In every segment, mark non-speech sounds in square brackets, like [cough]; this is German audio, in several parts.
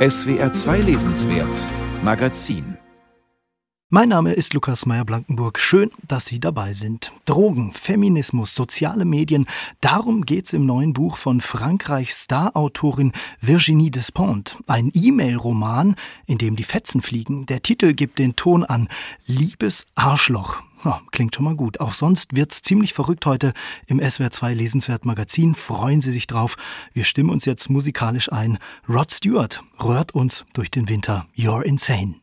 SWR 2 Lesenswert Magazin mein Name ist Lukas Meyer-Blankenburg. Schön, dass Sie dabei sind. Drogen, Feminismus, soziale Medien. Darum geht's im neuen Buch von Frankreichs Star-Autorin Virginie Despont. Ein E-Mail-Roman, in dem die Fetzen fliegen. Der Titel gibt den Ton an. Liebes Arschloch. Ja, klingt schon mal gut. Auch sonst wird's ziemlich verrückt heute im SWR 2 Lesenswert Magazin. Freuen Sie sich drauf. Wir stimmen uns jetzt musikalisch ein. Rod Stewart rührt uns durch den Winter. You're insane.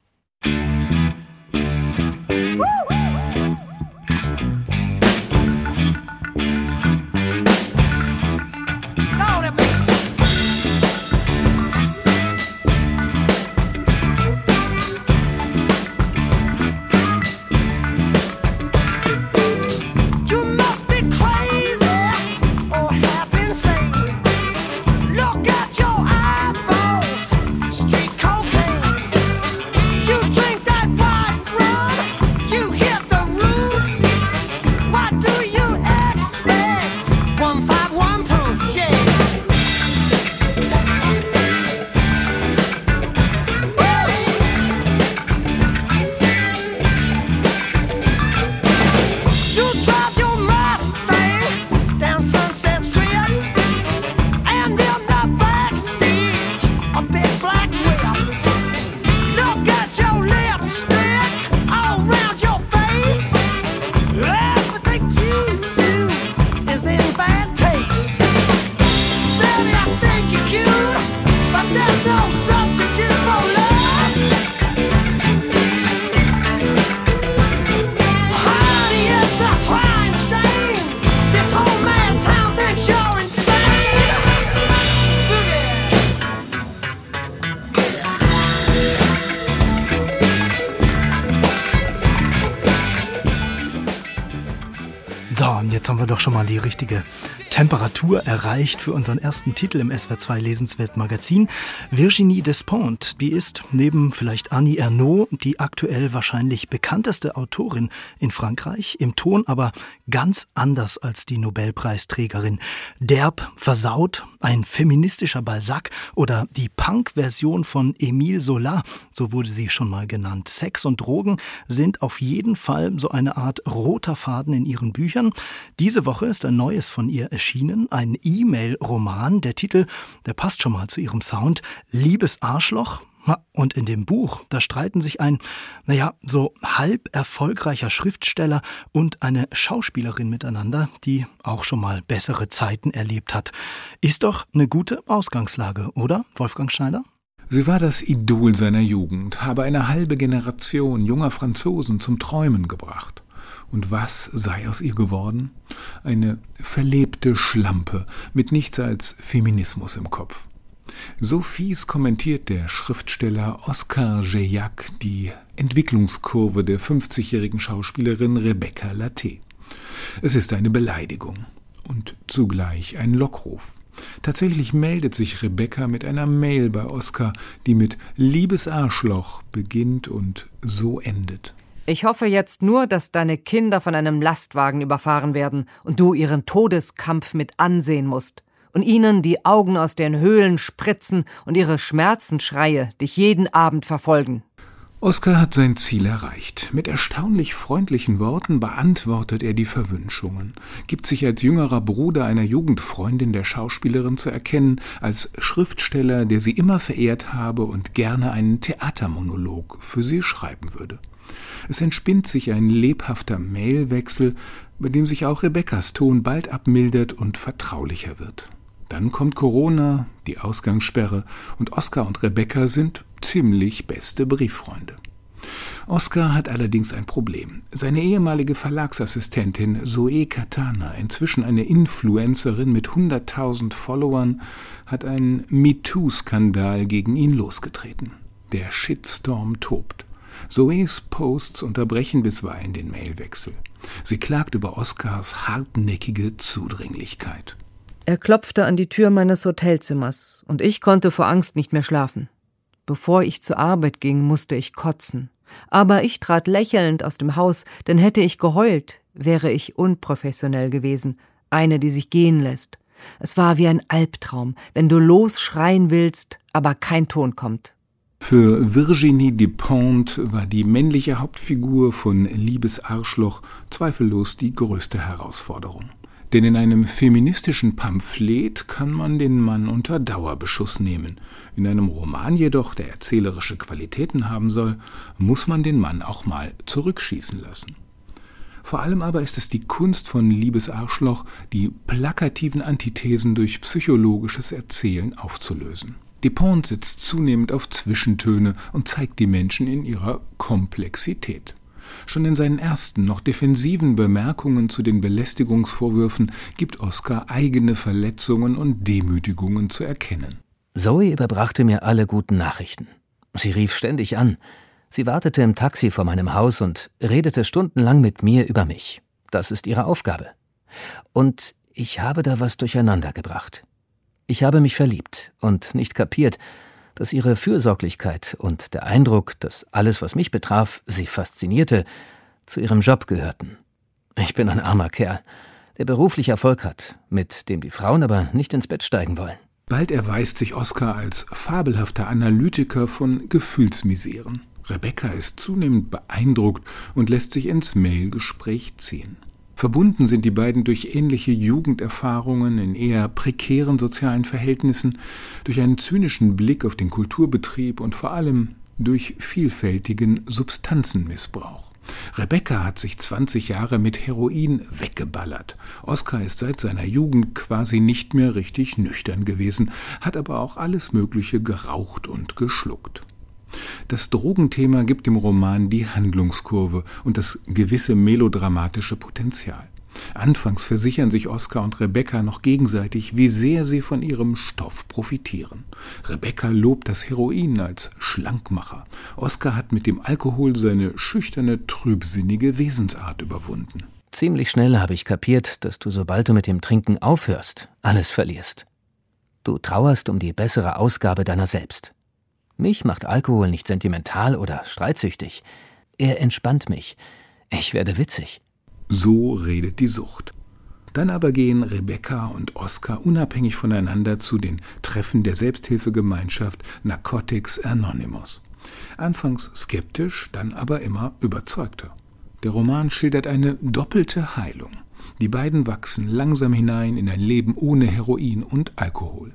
Doch schon mal die richtige Temperatur erreicht für unseren ersten Titel im SWR2 Lesenswert Magazin. Virginie Despont, die ist neben vielleicht Annie Ernaux die aktuell wahrscheinlich bekannteste Autorin in Frankreich, im Ton aber ganz anders als die Nobelpreisträgerin. Derb, versaut, ein feministischer Balzac oder die Punk-Version von Emile Zola, so wurde sie schon mal genannt. Sex und Drogen sind auf jeden Fall so eine Art roter Faden in ihren Büchern. Diese Woche ist ein neues von ihr erschienen erschienen, ein E-Mail-Roman. Der Titel, der passt schon mal zu ihrem Sound. Liebes Arschloch. Und in dem Buch, da streiten sich ein, naja, so halb erfolgreicher Schriftsteller und eine Schauspielerin miteinander, die auch schon mal bessere Zeiten erlebt hat. Ist doch eine gute Ausgangslage, oder, Wolfgang Schneider? Sie war das Idol seiner Jugend, habe eine halbe Generation junger Franzosen zum Träumen gebracht. Und was sei aus ihr geworden? Eine verlebte Schlampe mit nichts als Feminismus im Kopf. So fies kommentiert der Schriftsteller Oscar Geillac die Entwicklungskurve der 50-jährigen Schauspielerin Rebecca Latte. Es ist eine Beleidigung und zugleich ein Lockruf. Tatsächlich meldet sich Rebecca mit einer Mail bei Oscar, die mit Liebes Arschloch beginnt und so endet. Ich hoffe jetzt nur, dass deine Kinder von einem Lastwagen überfahren werden und du ihren Todeskampf mit ansehen musst und ihnen die Augen aus den Höhlen spritzen und ihre Schmerzensschreie dich jeden Abend verfolgen. Oskar hat sein Ziel erreicht. Mit erstaunlich freundlichen Worten beantwortet er die Verwünschungen, gibt sich als jüngerer Bruder einer Jugendfreundin der Schauspielerin zu erkennen, als Schriftsteller, der sie immer verehrt habe und gerne einen Theatermonolog für sie schreiben würde. Es entspinnt sich ein lebhafter Mailwechsel, bei dem sich auch Rebekkas Ton bald abmildert und vertraulicher wird. Dann kommt Corona, die Ausgangssperre, und Oskar und Rebecca sind ziemlich beste Brieffreunde. Oskar hat allerdings ein Problem. Seine ehemalige Verlagsassistentin Zoe Katana, inzwischen eine Influencerin mit 100.000 Followern, hat einen MeToo-Skandal gegen ihn losgetreten. Der Shitstorm tobt. Zoes Posts unterbrechen bisweilen den Mailwechsel. Sie klagt über Oskars hartnäckige Zudringlichkeit. Er klopfte an die Tür meines Hotelzimmers, und ich konnte vor Angst nicht mehr schlafen. Bevor ich zur Arbeit ging, musste ich kotzen. Aber ich trat lächelnd aus dem Haus, denn hätte ich geheult, wäre ich unprofessionell gewesen, eine, die sich gehen lässt. Es war wie ein Albtraum, wenn du losschreien willst, aber kein Ton kommt. Für Virginie Despentes war die männliche Hauptfigur von Liebes Arschloch zweifellos die größte Herausforderung. Denn in einem feministischen Pamphlet kann man den Mann unter Dauerbeschuss nehmen. In einem Roman jedoch, der erzählerische Qualitäten haben soll, muss man den Mann auch mal zurückschießen lassen. Vor allem aber ist es die Kunst von Liebes Arschloch, die plakativen Antithesen durch psychologisches Erzählen aufzulösen. Dupont setzt zunehmend auf Zwischentöne und zeigt die Menschen in ihrer Komplexität. Schon in seinen ersten, noch defensiven Bemerkungen zu den Belästigungsvorwürfen gibt Oskar eigene Verletzungen und Demütigungen zu erkennen. Zoe überbrachte mir alle guten Nachrichten. Sie rief ständig an. Sie wartete im Taxi vor meinem Haus und redete stundenlang mit mir über mich. Das ist ihre Aufgabe. Und ich habe da was durcheinander gebracht. Ich habe mich verliebt und nicht kapiert, dass ihre Fürsorglichkeit und der Eindruck, dass alles, was mich betraf, sie faszinierte, zu ihrem Job gehörten. Ich bin ein armer Kerl, der beruflich Erfolg hat, mit dem die Frauen aber nicht ins Bett steigen wollen. Bald erweist sich Oskar als fabelhafter Analytiker von Gefühlsmiseren. Rebecca ist zunehmend beeindruckt und lässt sich ins Mailgespräch ziehen. Verbunden sind die beiden durch ähnliche Jugenderfahrungen in eher prekären sozialen Verhältnissen, durch einen zynischen Blick auf den Kulturbetrieb und vor allem durch vielfältigen Substanzenmissbrauch. Rebecca hat sich 20 Jahre mit Heroin weggeballert. Oskar ist seit seiner Jugend quasi nicht mehr richtig nüchtern gewesen, hat aber auch alles Mögliche geraucht und geschluckt. Das Drogenthema gibt dem Roman die Handlungskurve und das gewisse melodramatische Potenzial. Anfangs versichern sich Oskar und Rebecca noch gegenseitig, wie sehr sie von ihrem Stoff profitieren. Rebecca lobt das Heroin als Schlankmacher. Oskar hat mit dem Alkohol seine schüchterne, trübsinnige Wesensart überwunden. Ziemlich schnell habe ich kapiert, dass du, sobald du mit dem Trinken aufhörst, alles verlierst. Du trauerst um die bessere Ausgabe deiner selbst. Mich macht Alkohol nicht sentimental oder streitsüchtig. Er entspannt mich. Ich werde witzig. So redet die Sucht. Dann aber gehen Rebecca und Oskar unabhängig voneinander zu den Treffen der Selbsthilfegemeinschaft Narcotics Anonymous. Anfangs skeptisch, dann aber immer überzeugter. Der Roman schildert eine doppelte Heilung. Die beiden wachsen langsam hinein in ein Leben ohne Heroin und Alkohol.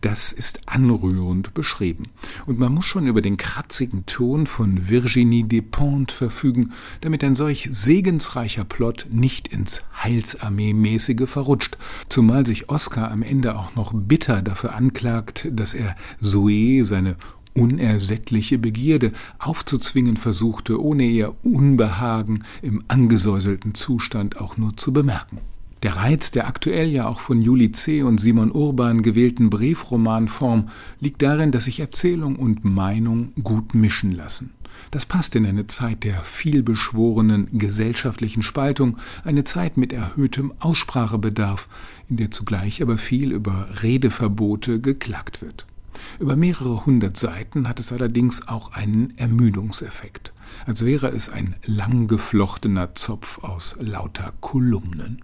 Das ist anrührend beschrieben. Und man muss schon über den kratzigen Ton von Virginie Despentes verfügen, damit ein solch segensreicher Plot nicht ins Heilsarmee-mäßige verrutscht, zumal sich Oscar am Ende auch noch bitter dafür anklagt, dass er Zoe, seine unersättliche Begierde aufzuzwingen versuchte, ohne ihr Unbehagen im angesäuselten Zustand auch nur zu bemerken. Der Reiz der aktuell ja auch von Juli C. und Simon Urban gewählten Briefromanform liegt darin, dass sich Erzählung und Meinung gut mischen lassen. Das passt in eine Zeit der vielbeschworenen gesellschaftlichen Spaltung, eine Zeit mit erhöhtem Aussprachebedarf, in der zugleich aber viel über Redeverbote geklagt wird. Über mehrere hundert Seiten hat es allerdings auch einen Ermüdungseffekt, als wäre es ein lang geflochtener Zopf aus lauter Kolumnen.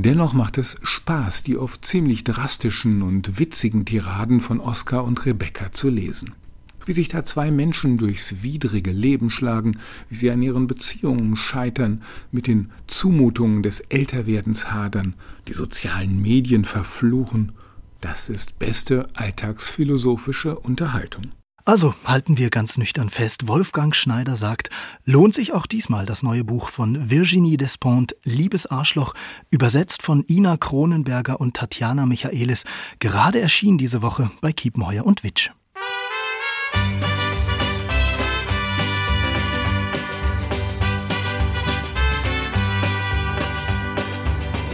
Dennoch macht es Spaß, die oft ziemlich drastischen und witzigen Tiraden von Oskar und Rebecca zu lesen. Wie sich da zwei Menschen durchs widrige Leben schlagen, wie sie an ihren Beziehungen scheitern, mit den Zumutungen des Älterwerdens hadern, die sozialen Medien verfluchen, das ist beste alltagsphilosophische Unterhaltung. Also halten wir ganz nüchtern fest, Wolfgang Schneider sagt, lohnt sich auch diesmal das neue Buch von Virginie Despentes, Liebes Arschloch, übersetzt von Ina Kronenberger und Tatjana Michaelis, gerade erschienen diese Woche bei Kiepenheuer und Witsch.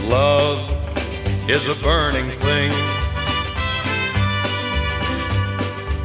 Love is a burning thing.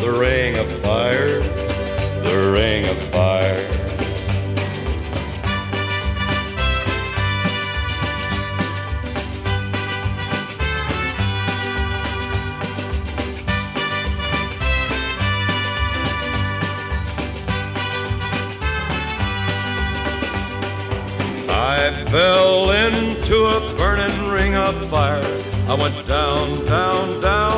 The ring of fire, the ring of fire. I fell into a burning ring of fire. I went down, down, down,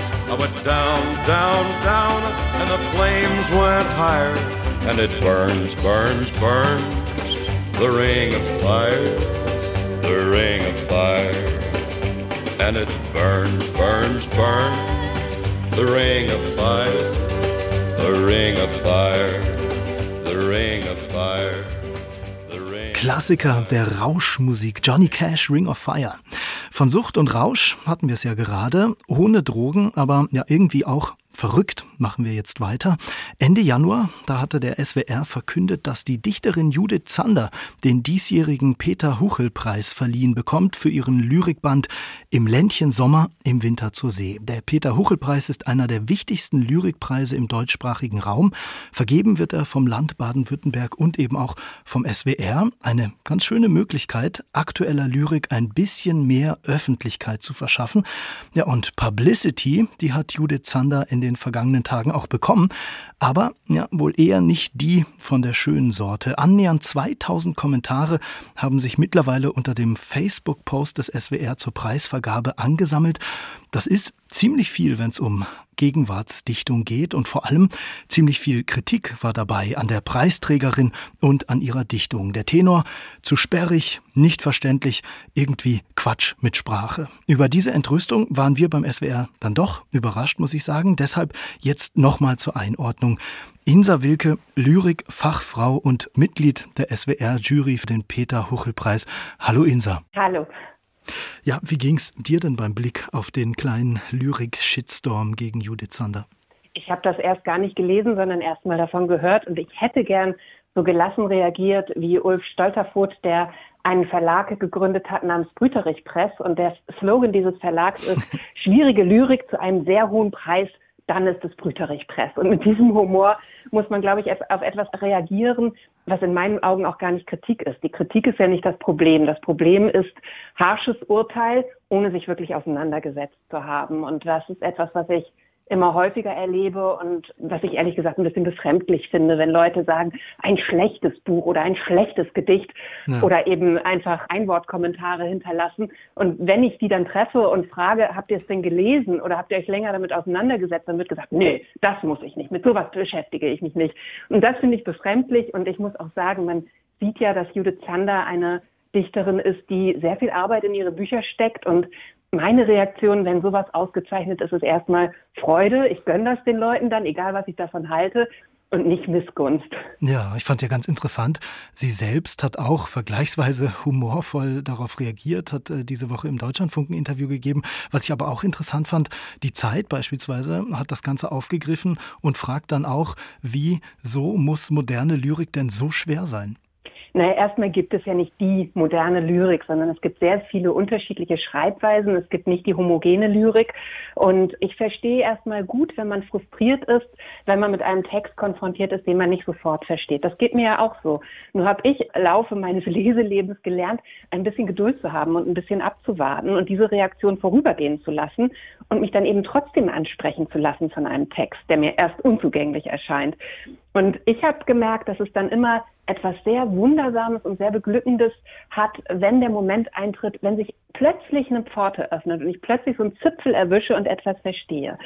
I went down, down, down, and the flames went higher. And it burns, burns, burns, the ring of fire, the ring of fire. And it burns, burns, burns, the ring of fire, the ring of fire, the ring of fire. Klassiker der Rauschmusik, Johnny Cash, Ring of Fire. Von Sucht und Rausch hatten wir es ja gerade, ohne Drogen, aber ja irgendwie auch Verrückt machen wir jetzt weiter. Ende Januar, da hatte der SWR verkündet, dass die Dichterin Judith Zander den diesjährigen Peter Huchel Preis verliehen bekommt für ihren Lyrikband Im Ländchen Sommer, im Winter zur See. Der Peter Huchel Preis ist einer der wichtigsten Lyrikpreise im deutschsprachigen Raum. Vergeben wird er vom Land Baden-Württemberg und eben auch vom SWR. Eine ganz schöne Möglichkeit, aktueller Lyrik ein bisschen mehr Öffentlichkeit zu verschaffen. Ja, und Publicity, die hat Judith Zander in den vergangenen Tagen auch bekommen, aber ja, wohl eher nicht die von der schönen Sorte. Annähernd 2000 Kommentare haben sich mittlerweile unter dem Facebook-Post des SWR zur Preisvergabe angesammelt. Das ist ziemlich viel, wenn es um Gegenwartsdichtung geht und vor allem ziemlich viel Kritik war dabei an der Preisträgerin und an ihrer Dichtung. Der Tenor zu sperrig, nicht verständlich, irgendwie Quatsch mit Sprache. Über diese Entrüstung waren wir beim SWR dann doch überrascht, muss ich sagen. Deshalb jetzt nochmal zur Einordnung. Insa Wilke, Lyrik-Fachfrau und Mitglied der SWR-Jury für den Peter-Huchel-Preis. Hallo Insa. Hallo. Ja, wie ging's dir denn beim Blick auf den kleinen Lyrik-Shitstorm gegen Judith Sander? Ich habe das erst gar nicht gelesen, sondern erst mal davon gehört und ich hätte gern so gelassen reagiert wie Ulf Stolterfoth, der einen Verlag gegründet hat namens Brüterich Press und der Slogan dieses Verlags ist [laughs] schwierige Lyrik zu einem sehr hohen Preis dann ist es Brüterich Press. Und mit diesem Humor muss man, glaube ich, auf etwas reagieren, was in meinen Augen auch gar nicht Kritik ist. Die Kritik ist ja nicht das Problem. Das Problem ist harsches Urteil, ohne sich wirklich auseinandergesetzt zu haben. Und das ist etwas, was ich immer häufiger erlebe und was ich ehrlich gesagt ein bisschen befremdlich finde, wenn Leute sagen, ein schlechtes Buch oder ein schlechtes Gedicht ja. oder eben einfach Einwortkommentare hinterlassen. Und wenn ich die dann treffe und frage, habt ihr es denn gelesen oder habt ihr euch länger damit auseinandergesetzt, dann wird gesagt, nee, das muss ich nicht, mit sowas beschäftige ich mich nicht. Und das finde ich befremdlich und ich muss auch sagen, man sieht ja, dass Judith Zander eine Dichterin ist, die sehr viel Arbeit in ihre Bücher steckt und meine Reaktion, wenn sowas ausgezeichnet ist, ist erstmal Freude. Ich gönne das den Leuten dann, egal was ich davon halte und nicht Missgunst. Ja, ich fand ja ganz interessant. Sie selbst hat auch vergleichsweise humorvoll darauf reagiert, hat äh, diese Woche im Deutschlandfunk ein Interview gegeben. Was ich aber auch interessant fand, die Zeit beispielsweise hat das Ganze aufgegriffen und fragt dann auch, wie so muss moderne Lyrik denn so schwer sein? Naja, erstmal gibt es ja nicht die moderne Lyrik, sondern es gibt sehr viele unterschiedliche Schreibweisen. Es gibt nicht die homogene Lyrik. Und ich verstehe erstmal gut, wenn man frustriert ist, wenn man mit einem Text konfrontiert ist, den man nicht sofort versteht. Das geht mir ja auch so. Nur habe ich Laufe meines [laughs] Leselebens gelernt, ein bisschen Geduld zu haben und ein bisschen abzuwarten und diese Reaktion vorübergehen zu lassen und mich dann eben trotzdem ansprechen zu lassen von einem Text, der mir erst unzugänglich erscheint. Und ich habe gemerkt, dass es dann immer etwas sehr Wundersames und sehr Beglückendes hat, wenn der Moment eintritt, wenn sich plötzlich eine Pforte öffnet und ich plötzlich so einen Zipfel erwische und etwas verstehe.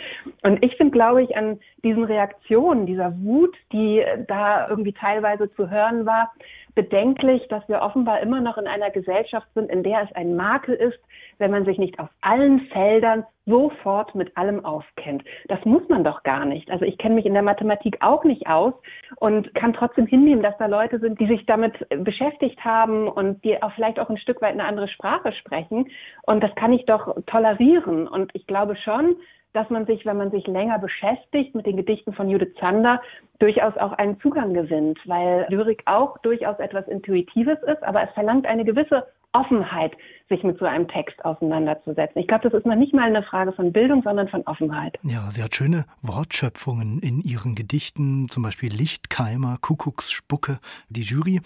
Und ich finde, glaube ich, an diesen Reaktionen, dieser Wut, die da irgendwie teilweise zu hören war, bedenklich, dass wir offenbar immer noch in einer Gesellschaft sind, in der es ein Makel ist, wenn man sich nicht auf allen Feldern sofort mit allem auskennt. Das muss man doch gar nicht. Also ich kenne mich in der Mathematik auch nicht aus und kann trotzdem hinnehmen, dass da Leute sind, die sich damit beschäftigt haben und die auch vielleicht auch ein Stück weit eine andere Sprache sprechen. Und das kann ich doch tolerieren. Und ich glaube schon, dass man sich, wenn man sich länger beschäftigt mit den Gedichten von Judith Zander, durchaus auch einen Zugang gewinnt, weil Lyrik auch durchaus etwas Intuitives ist, aber es verlangt eine gewisse Offenheit, sich mit so einem Text auseinanderzusetzen. Ich glaube, das ist noch nicht mal eine Frage von Bildung, sondern von Offenheit. Ja, sie hat schöne Wortschöpfungen in ihren Gedichten, zum Beispiel Lichtkeimer, Kuckucksspucke. Die Jury,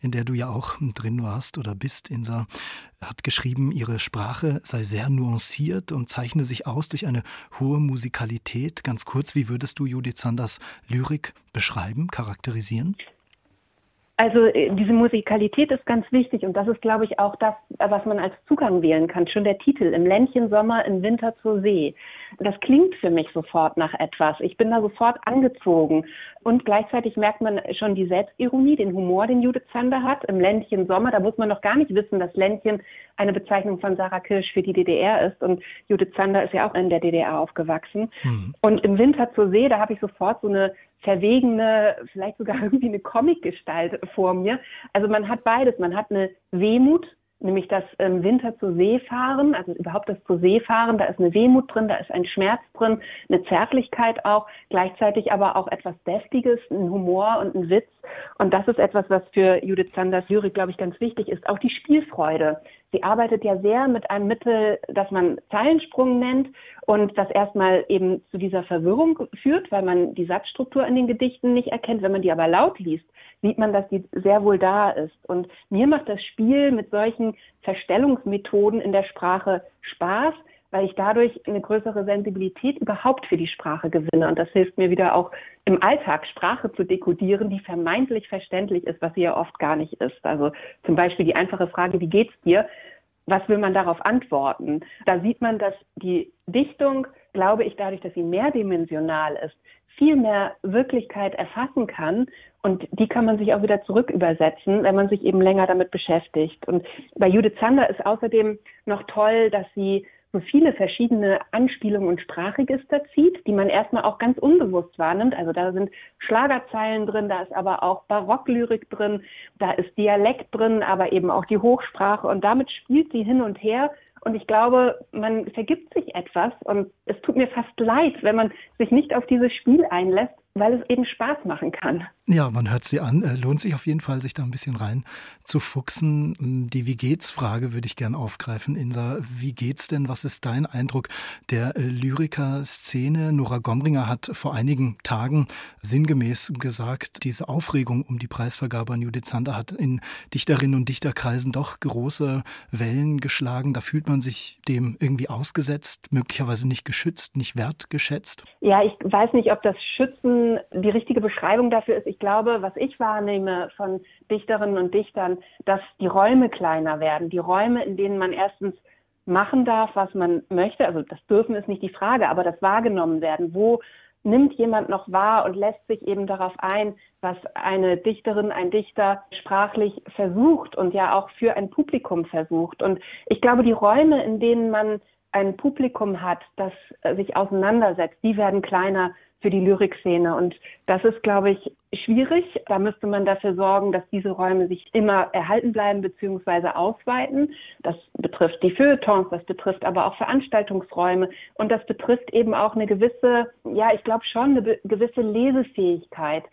in der du ja auch drin warst oder bist, Insa, hat geschrieben, ihre Sprache sei sehr nuanciert und zeichne sich aus durch eine hohe Musikalität. Ganz kurz, wie würdest du Judith Sanders Lyrik beschreiben, charakterisieren? Also äh, diese Musikalität ist ganz wichtig und das ist, glaube ich, auch das, was man als Zugang wählen kann. Schon der Titel im Ländchen Sommer im Winter zur See. Das klingt für mich sofort nach etwas. Ich bin da sofort angezogen und gleichzeitig merkt man schon die Selbstironie, den Humor, den Judith Zander hat. Im Ländchen Sommer, da muss man noch gar nicht wissen, dass Ländchen eine Bezeichnung von Sarah Kirsch für die DDR ist und Judith Zander ist ja auch in der DDR aufgewachsen. Mhm. Und im Winter zur See, da habe ich sofort so eine verwegene, vielleicht sogar [laughs] irgendwie eine Comicgestalt vor mir. Also man hat beides. Man hat eine Wehmut, nämlich das im Winter zu See fahren, also überhaupt das zu See fahren, da ist eine Wehmut drin, da ist ein Schmerz drin, eine Zärtlichkeit auch, gleichzeitig aber auch etwas Deftiges, ein Humor und ein Witz. Und das ist etwas, was für Judith Sanders Lyrik, glaube ich, ganz wichtig ist. Auch die Spielfreude. Sie arbeitet ja sehr mit einem Mittel, das man Zeilensprung nennt und das erstmal eben zu dieser Verwirrung führt, weil man die Satzstruktur in den Gedichten nicht erkennt. Wenn man die aber laut liest, sieht man, dass die sehr wohl da ist. Und mir macht das Spiel mit solchen Verstellungsmethoden in der Sprache Spaß, weil ich dadurch eine größere Sensibilität überhaupt für die Sprache gewinne. Und das hilft mir wieder auch im Alltag Sprache zu dekodieren, die vermeintlich verständlich ist, was sie ja oft gar nicht ist. Also zum Beispiel die einfache Frage, wie geht's dir? Was will man darauf antworten? Da sieht man, dass die Dichtung, glaube ich, dadurch, dass sie mehrdimensional ist, viel mehr Wirklichkeit erfassen kann und die kann man sich auch wieder zurück übersetzen, wenn man sich eben länger damit beschäftigt. Und bei Judith Zander ist außerdem noch toll, dass sie so viele verschiedene Anspielungen und Sprachregister zieht, die man erstmal auch ganz unbewusst wahrnimmt. Also da sind Schlagerzeilen drin, da ist aber auch Barocklyrik drin, da ist Dialekt drin, aber eben auch die Hochsprache und damit spielt sie hin und her. Und ich glaube, man vergibt sich etwas und es tut mir fast leid, wenn man sich nicht auf dieses Spiel einlässt, weil es eben Spaß machen kann. Ja, man hört sie an. Äh, lohnt sich auf jeden Fall, sich da ein bisschen rein zu fuchsen. Hm, die Wie geht's Frage würde ich gern aufgreifen. Insa, wie geht's denn? Was ist dein Eindruck der äh, Lyriker-Szene? Nora Gomringer hat vor einigen Tagen sinngemäß gesagt, diese Aufregung um die Preisvergabe an Judith Sander hat in Dichterinnen und Dichterkreisen doch große Wellen geschlagen. Da fühlt man sich dem irgendwie ausgesetzt, möglicherweise nicht geschützt, nicht wertgeschätzt. Ja, ich weiß nicht, ob das Schützen die richtige Beschreibung dafür ist glaube, was ich wahrnehme von Dichterinnen und Dichtern, dass die Räume kleiner werden. Die Räume, in denen man erstens machen darf, was man möchte. Also das dürfen ist nicht die Frage, aber das wahrgenommen werden. Wo nimmt jemand noch wahr und lässt sich eben darauf ein, was eine Dichterin, ein Dichter sprachlich versucht und ja auch für ein Publikum versucht. Und ich glaube, die Räume, in denen man ein Publikum hat, das sich auseinandersetzt, die werden kleiner für die Lyrikszene. Und das ist, glaube ich, schwierig. Da müsste man dafür sorgen, dass diese Räume sich immer erhalten bleiben bzw. ausweiten. Das betrifft die Feuilletons, das betrifft aber auch Veranstaltungsräume und das betrifft eben auch eine gewisse, ja, ich glaube schon eine gewisse Lesefähigkeit.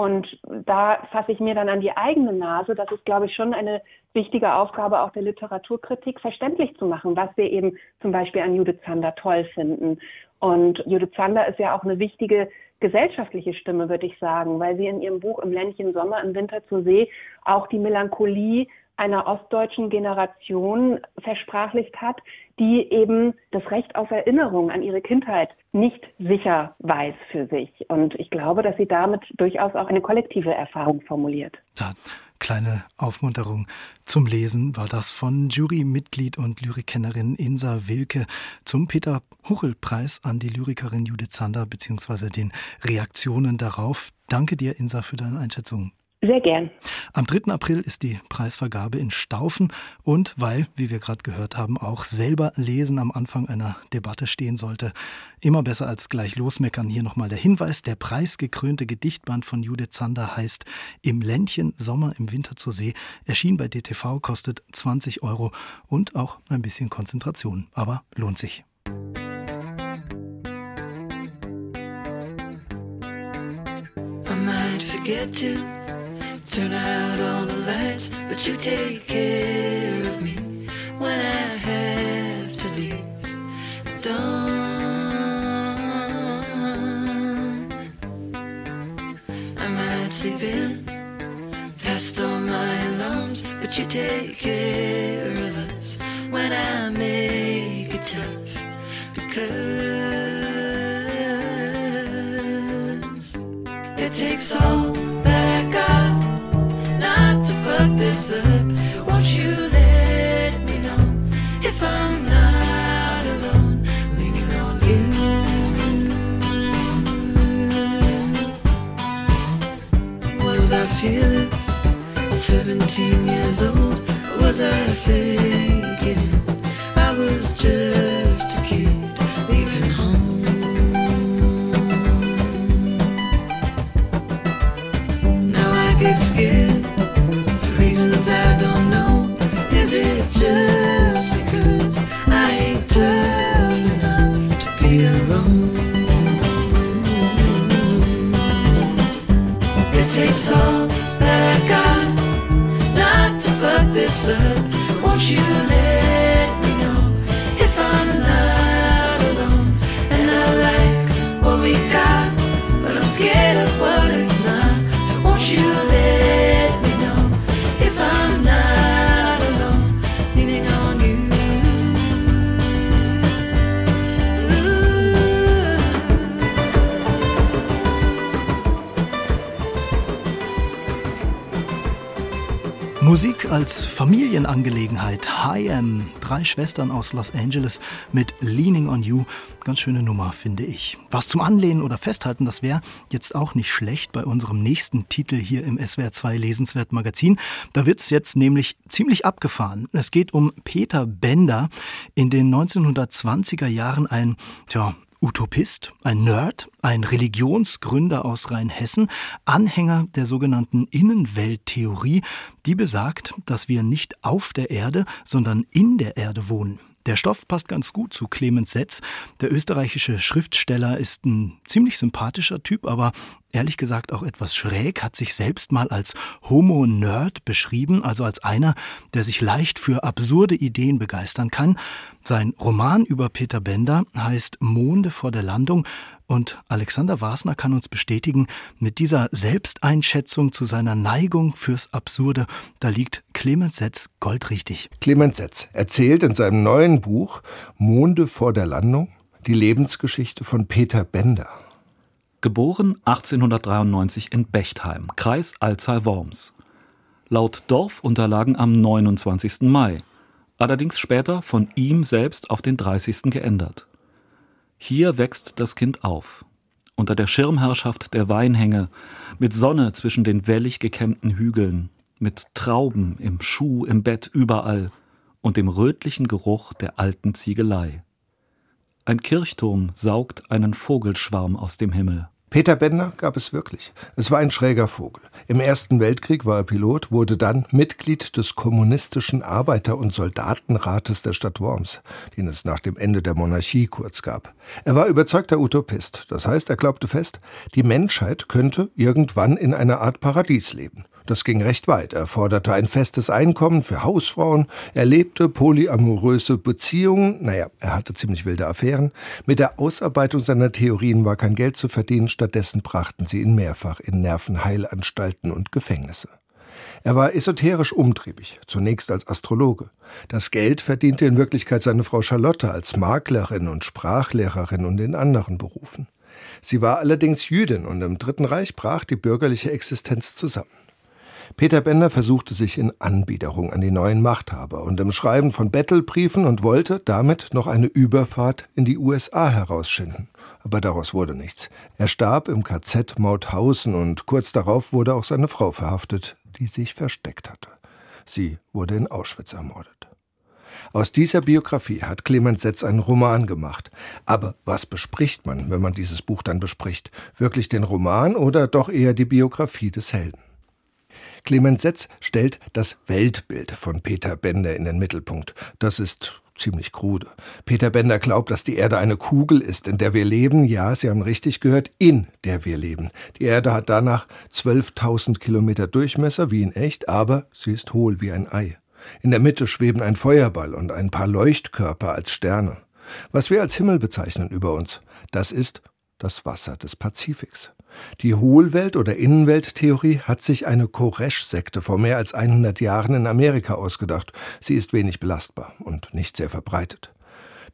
Und da fasse ich mir dann an die eigene Nase. Das ist, glaube ich, schon eine wichtige Aufgabe auch der Literaturkritik, verständlich zu machen, was wir eben zum Beispiel an Judith Zander toll finden. Und Judith Zander ist ja auch eine wichtige gesellschaftliche Stimme, würde ich sagen, weil sie in ihrem Buch Im Ländchen Sommer, im Winter zur See auch die Melancholie einer ostdeutschen Generation versprachlicht hat, die eben das Recht auf Erinnerung an ihre Kindheit nicht sicher weiß für sich. Und ich glaube, dass sie damit durchaus auch eine kollektive Erfahrung formuliert. Da kleine Aufmunterung zum Lesen war das von Jurymitglied und Lyrikkennerin Insa Wilke zum Peter Huchel-Preis an die Lyrikerin Judith Zander bzw. den Reaktionen darauf. Danke dir, Insa, für deine Einschätzung. Sehr gern. Am 3. April ist die Preisvergabe in Staufen und weil, wie wir gerade gehört haben, auch selber Lesen am Anfang einer Debatte stehen sollte, immer besser als gleich losmeckern. Hier nochmal der Hinweis, der preisgekrönte Gedichtband von Judith Zander heißt Im Ländchen Sommer im Winter zur See, erschien bei DTV, kostet 20 Euro und auch ein bisschen Konzentration, aber lohnt sich. I might forget to Turn out all the lights, but you take care of me when I have to leave. Don't. I might sleep in past all my alarms, but you take care of us when I make it tough because it takes all Fearless, 17 years old? Was I faking Musik als Familienangelegenheit. Hi Am, drei Schwestern aus Los Angeles mit Leaning on You. Ganz schöne Nummer, finde ich. Was zum Anlehnen oder Festhalten, das wäre jetzt auch nicht schlecht bei unserem nächsten Titel hier im SWR 2 Lesenswert Magazin. Da wird's jetzt nämlich ziemlich abgefahren. Es geht um Peter Bender, in den 1920er Jahren ein, tja, Utopist, ein Nerd, ein Religionsgründer aus Rheinhessen, Anhänger der sogenannten Innenwelttheorie, die besagt, dass wir nicht auf der Erde, sondern in der Erde wohnen. Der Stoff passt ganz gut zu Clemens Setz. Der österreichische Schriftsteller ist ein ziemlich sympathischer Typ, aber ehrlich gesagt auch etwas schräg, hat sich selbst mal als Homo-Nerd beschrieben, also als einer, der sich leicht für absurde Ideen begeistern kann. Sein Roman über Peter Bender heißt Monde vor der Landung und Alexander Wasner kann uns bestätigen, mit dieser Selbsteinschätzung zu seiner Neigung fürs Absurde, da liegt Clemens Setz goldrichtig. Clemens Setz erzählt in seinem neuen Buch Monde vor der Landung die Lebensgeschichte von Peter Bender. Geboren 1893 in Bechtheim, Kreis Alzey-Worms. Laut Dorfunterlagen am 29. Mai, allerdings später von ihm selbst auf den 30. geändert. Hier wächst das Kind auf, unter der Schirmherrschaft der Weinhänge, mit Sonne zwischen den wellig gekämmten Hügeln, mit Trauben im Schuh, im Bett, überall und dem rötlichen Geruch der alten Ziegelei. Ein Kirchturm saugt einen Vogelschwarm aus dem Himmel. Peter Bender gab es wirklich. Es war ein schräger Vogel. Im Ersten Weltkrieg war er Pilot, wurde dann Mitglied des kommunistischen Arbeiter- und Soldatenrates der Stadt Worms, den es nach dem Ende der Monarchie kurz gab. Er war überzeugter Utopist. Das heißt, er glaubte fest, die Menschheit könnte irgendwann in einer Art Paradies leben. Das ging recht weit. Er forderte ein festes Einkommen für Hausfrauen, er lebte polyamoröse Beziehungen, naja, er hatte ziemlich wilde Affären. Mit der Ausarbeitung seiner Theorien war kein Geld zu verdienen, stattdessen brachten sie ihn mehrfach in Nervenheilanstalten und Gefängnisse. Er war esoterisch umtriebig, zunächst als Astrologe. Das Geld verdiente in Wirklichkeit seine Frau Charlotte als Maklerin und Sprachlehrerin und in anderen Berufen. Sie war allerdings Jüdin und im Dritten Reich brach die bürgerliche Existenz zusammen. Peter Bender versuchte sich in Anbiederung an die neuen Machthaber und im Schreiben von Bettelbriefen und wollte damit noch eine Überfahrt in die USA herausschinden. Aber daraus wurde nichts. Er starb im KZ Mauthausen und kurz darauf wurde auch seine Frau verhaftet, die sich versteckt hatte. Sie wurde in Auschwitz ermordet. Aus dieser Biografie hat Clemens Setz einen Roman gemacht. Aber was bespricht man, wenn man dieses Buch dann bespricht? Wirklich den Roman oder doch eher die Biografie des Helden? Clemens Setz stellt das Weltbild von Peter Bender in den Mittelpunkt. Das ist ziemlich krude. Peter Bender glaubt, dass die Erde eine Kugel ist, in der wir leben. Ja, Sie haben richtig gehört, in der wir leben. Die Erde hat danach 12.000 Kilometer Durchmesser, wie in echt, aber sie ist hohl wie ein Ei. In der Mitte schweben ein Feuerball und ein paar Leuchtkörper als Sterne. Was wir als Himmel bezeichnen über uns, das ist das Wasser des Pazifiks. Die Hohlwelt- oder Innenwelttheorie hat sich eine Koresh-Sekte vor mehr als 100 Jahren in Amerika ausgedacht. Sie ist wenig belastbar und nicht sehr verbreitet.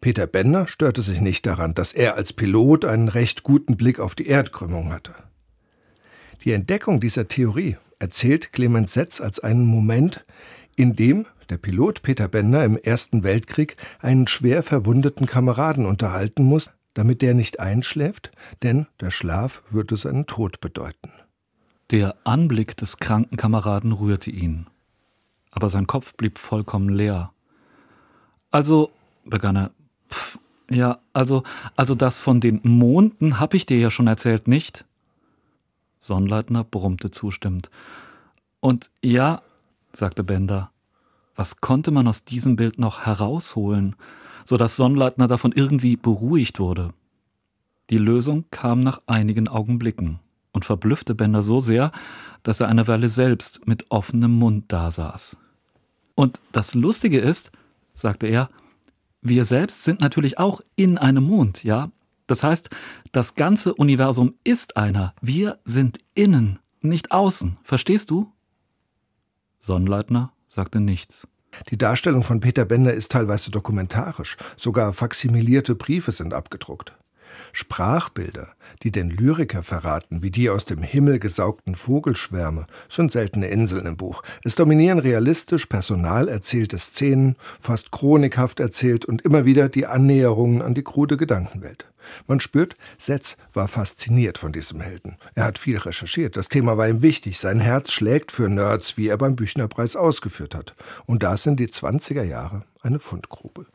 Peter Bender störte sich nicht daran, dass er als Pilot einen recht guten Blick auf die Erdkrümmung hatte. Die Entdeckung dieser Theorie erzählt Clemens Setz als einen Moment, in dem der Pilot Peter Bender im Ersten Weltkrieg einen schwer verwundeten Kameraden unterhalten muss, damit der nicht einschläft, denn der Schlaf würde seinen Tod bedeuten. Der Anblick des kranken Kameraden rührte ihn, aber sein Kopf blieb vollkommen leer. Also, begann er, pff, ja, also, also das von den Monden hab ich dir ja schon erzählt, nicht? Sonnleitner brummte zustimmend. Und ja, sagte Bender, was konnte man aus diesem Bild noch herausholen? So dass Sonnleitner davon irgendwie beruhigt wurde. Die Lösung kam nach einigen Augenblicken und verblüffte Bender so sehr, dass er eine Weile selbst mit offenem Mund dasaß. Und das Lustige ist, sagte er, wir selbst sind natürlich auch in einem Mond, ja? Das heißt, das ganze Universum ist einer. Wir sind innen, nicht außen. Verstehst du? Sonnleitner sagte nichts. Die Darstellung von Peter Bender ist teilweise dokumentarisch, sogar faksimilierte Briefe sind abgedruckt. Sprachbilder, die den Lyriker verraten, wie die aus dem Himmel gesaugten Vogelschwärme, sind seltene Inseln im Buch. Es dominieren realistisch personal erzählte Szenen, fast chronikhaft erzählt und immer wieder die Annäherungen an die krude Gedankenwelt. Man spürt, Setz war fasziniert von diesem Helden. Er hat viel recherchiert, das Thema war ihm wichtig, sein Herz schlägt für Nerds, wie er beim Büchnerpreis ausgeführt hat. Und da sind die 20er Jahre eine Fundgrube.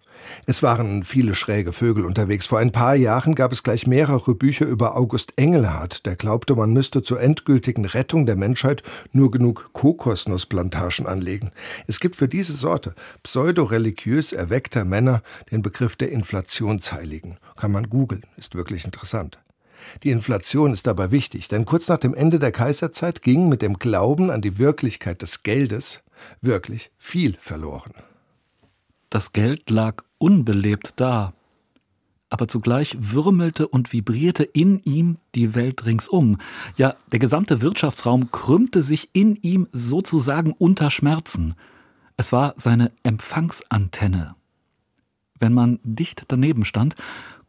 Es waren viele schräge Vögel unterwegs. Vor ein paar Jahren gab es gleich mehrere Bücher über August Engelhardt, der glaubte, man müsste zur endgültigen Rettung der Menschheit nur genug Kokosnussplantagen anlegen. Es gibt für diese Sorte pseudoreligiös erweckter Männer den Begriff der Inflationsheiligen. Kann man googeln, ist wirklich interessant. Die Inflation ist dabei wichtig, denn kurz nach dem Ende der Kaiserzeit ging mit dem Glauben an die Wirklichkeit des Geldes wirklich viel verloren. Das Geld lag unbelebt da, aber zugleich würmelte und vibrierte in ihm die Welt ringsum. Ja, der gesamte Wirtschaftsraum krümmte sich in ihm sozusagen unter Schmerzen. Es war seine Empfangsantenne. Wenn man dicht daneben stand,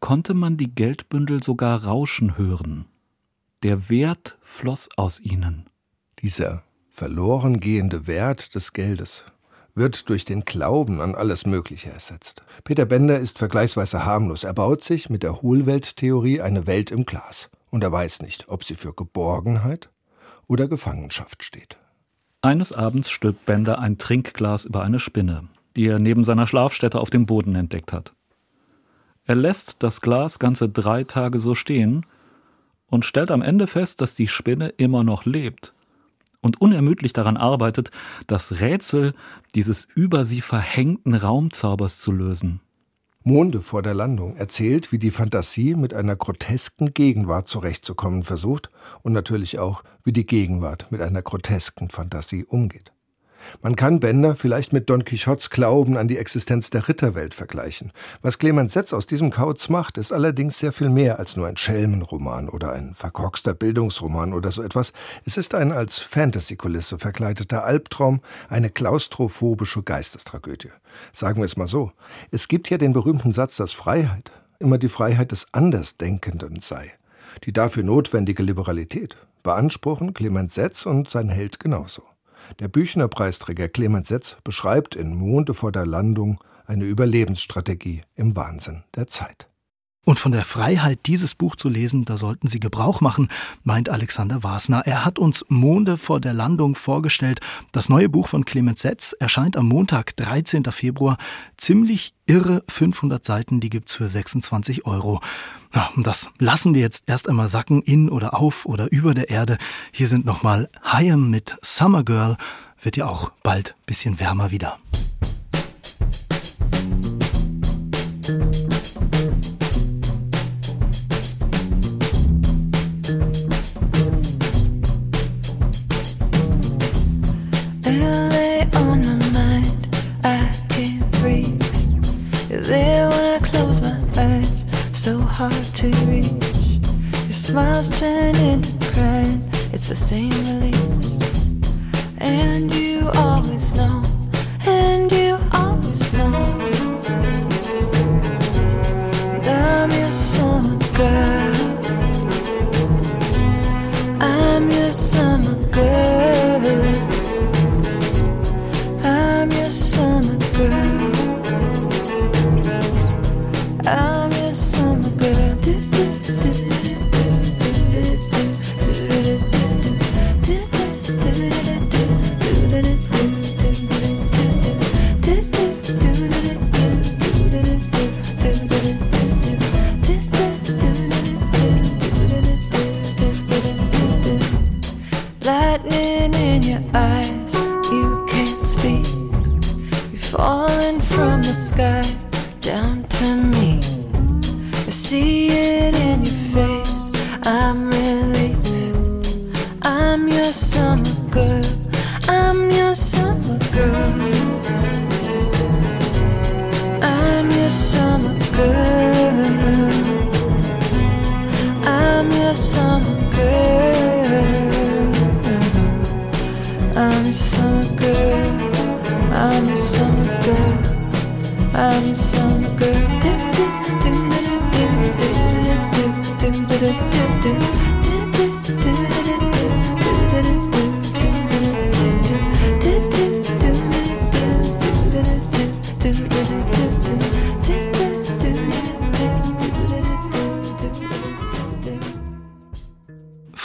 konnte man die Geldbündel sogar rauschen hören. Der Wert floss aus ihnen. Dieser verloren gehende Wert des Geldes wird durch den Glauben an alles Mögliche ersetzt. Peter Bender ist vergleichsweise harmlos. Er baut sich mit der Hohlwelttheorie eine Welt im Glas. Und er weiß nicht, ob sie für Geborgenheit oder Gefangenschaft steht. Eines Abends stülpt Bender ein Trinkglas über eine Spinne, die er neben seiner Schlafstätte auf dem Boden entdeckt hat. Er lässt das Glas ganze drei Tage so stehen und stellt am Ende fest, dass die Spinne immer noch lebt und unermüdlich daran arbeitet, das Rätsel dieses über sie verhängten Raumzaubers zu lösen. Monde vor der Landung erzählt, wie die Fantasie mit einer grotesken Gegenwart zurechtzukommen versucht und natürlich auch, wie die Gegenwart mit einer grotesken Fantasie umgeht. Man kann Bender vielleicht mit Don Quixotes Glauben an die Existenz der Ritterwelt vergleichen. Was Clemens Setz aus diesem Kauz macht, ist allerdings sehr viel mehr als nur ein Schelmenroman oder ein verkorkster Bildungsroman oder so etwas. Es ist ein als Fantasy-Kulisse verkleideter Albtraum, eine klaustrophobische Geistestragödie. Sagen wir es mal so. Es gibt hier den berühmten Satz, dass Freiheit immer die Freiheit des Andersdenkenden sei. Die dafür notwendige Liberalität beanspruchen Clemens Setz und sein Held genauso. Der Büchner-Preisträger Clemens Setz beschreibt in Monde vor der Landung eine Überlebensstrategie im Wahnsinn der Zeit. Und von der Freiheit, dieses Buch zu lesen, da sollten Sie Gebrauch machen, meint Alexander Wasner. Er hat uns Monde vor der Landung vorgestellt. Das neue Buch von Clemens Setz erscheint am Montag, 13. Februar. Ziemlich irre 500 Seiten, die gibt's für 26 Euro. Ja, das lassen wir jetzt erst einmal sacken, in oder auf oder über der Erde. Hier sind nochmal Hayam mit Summer Girl. Wird ja auch bald bisschen wärmer wieder. To reach. Your smiles turn into crying, it's the same release. And you always know,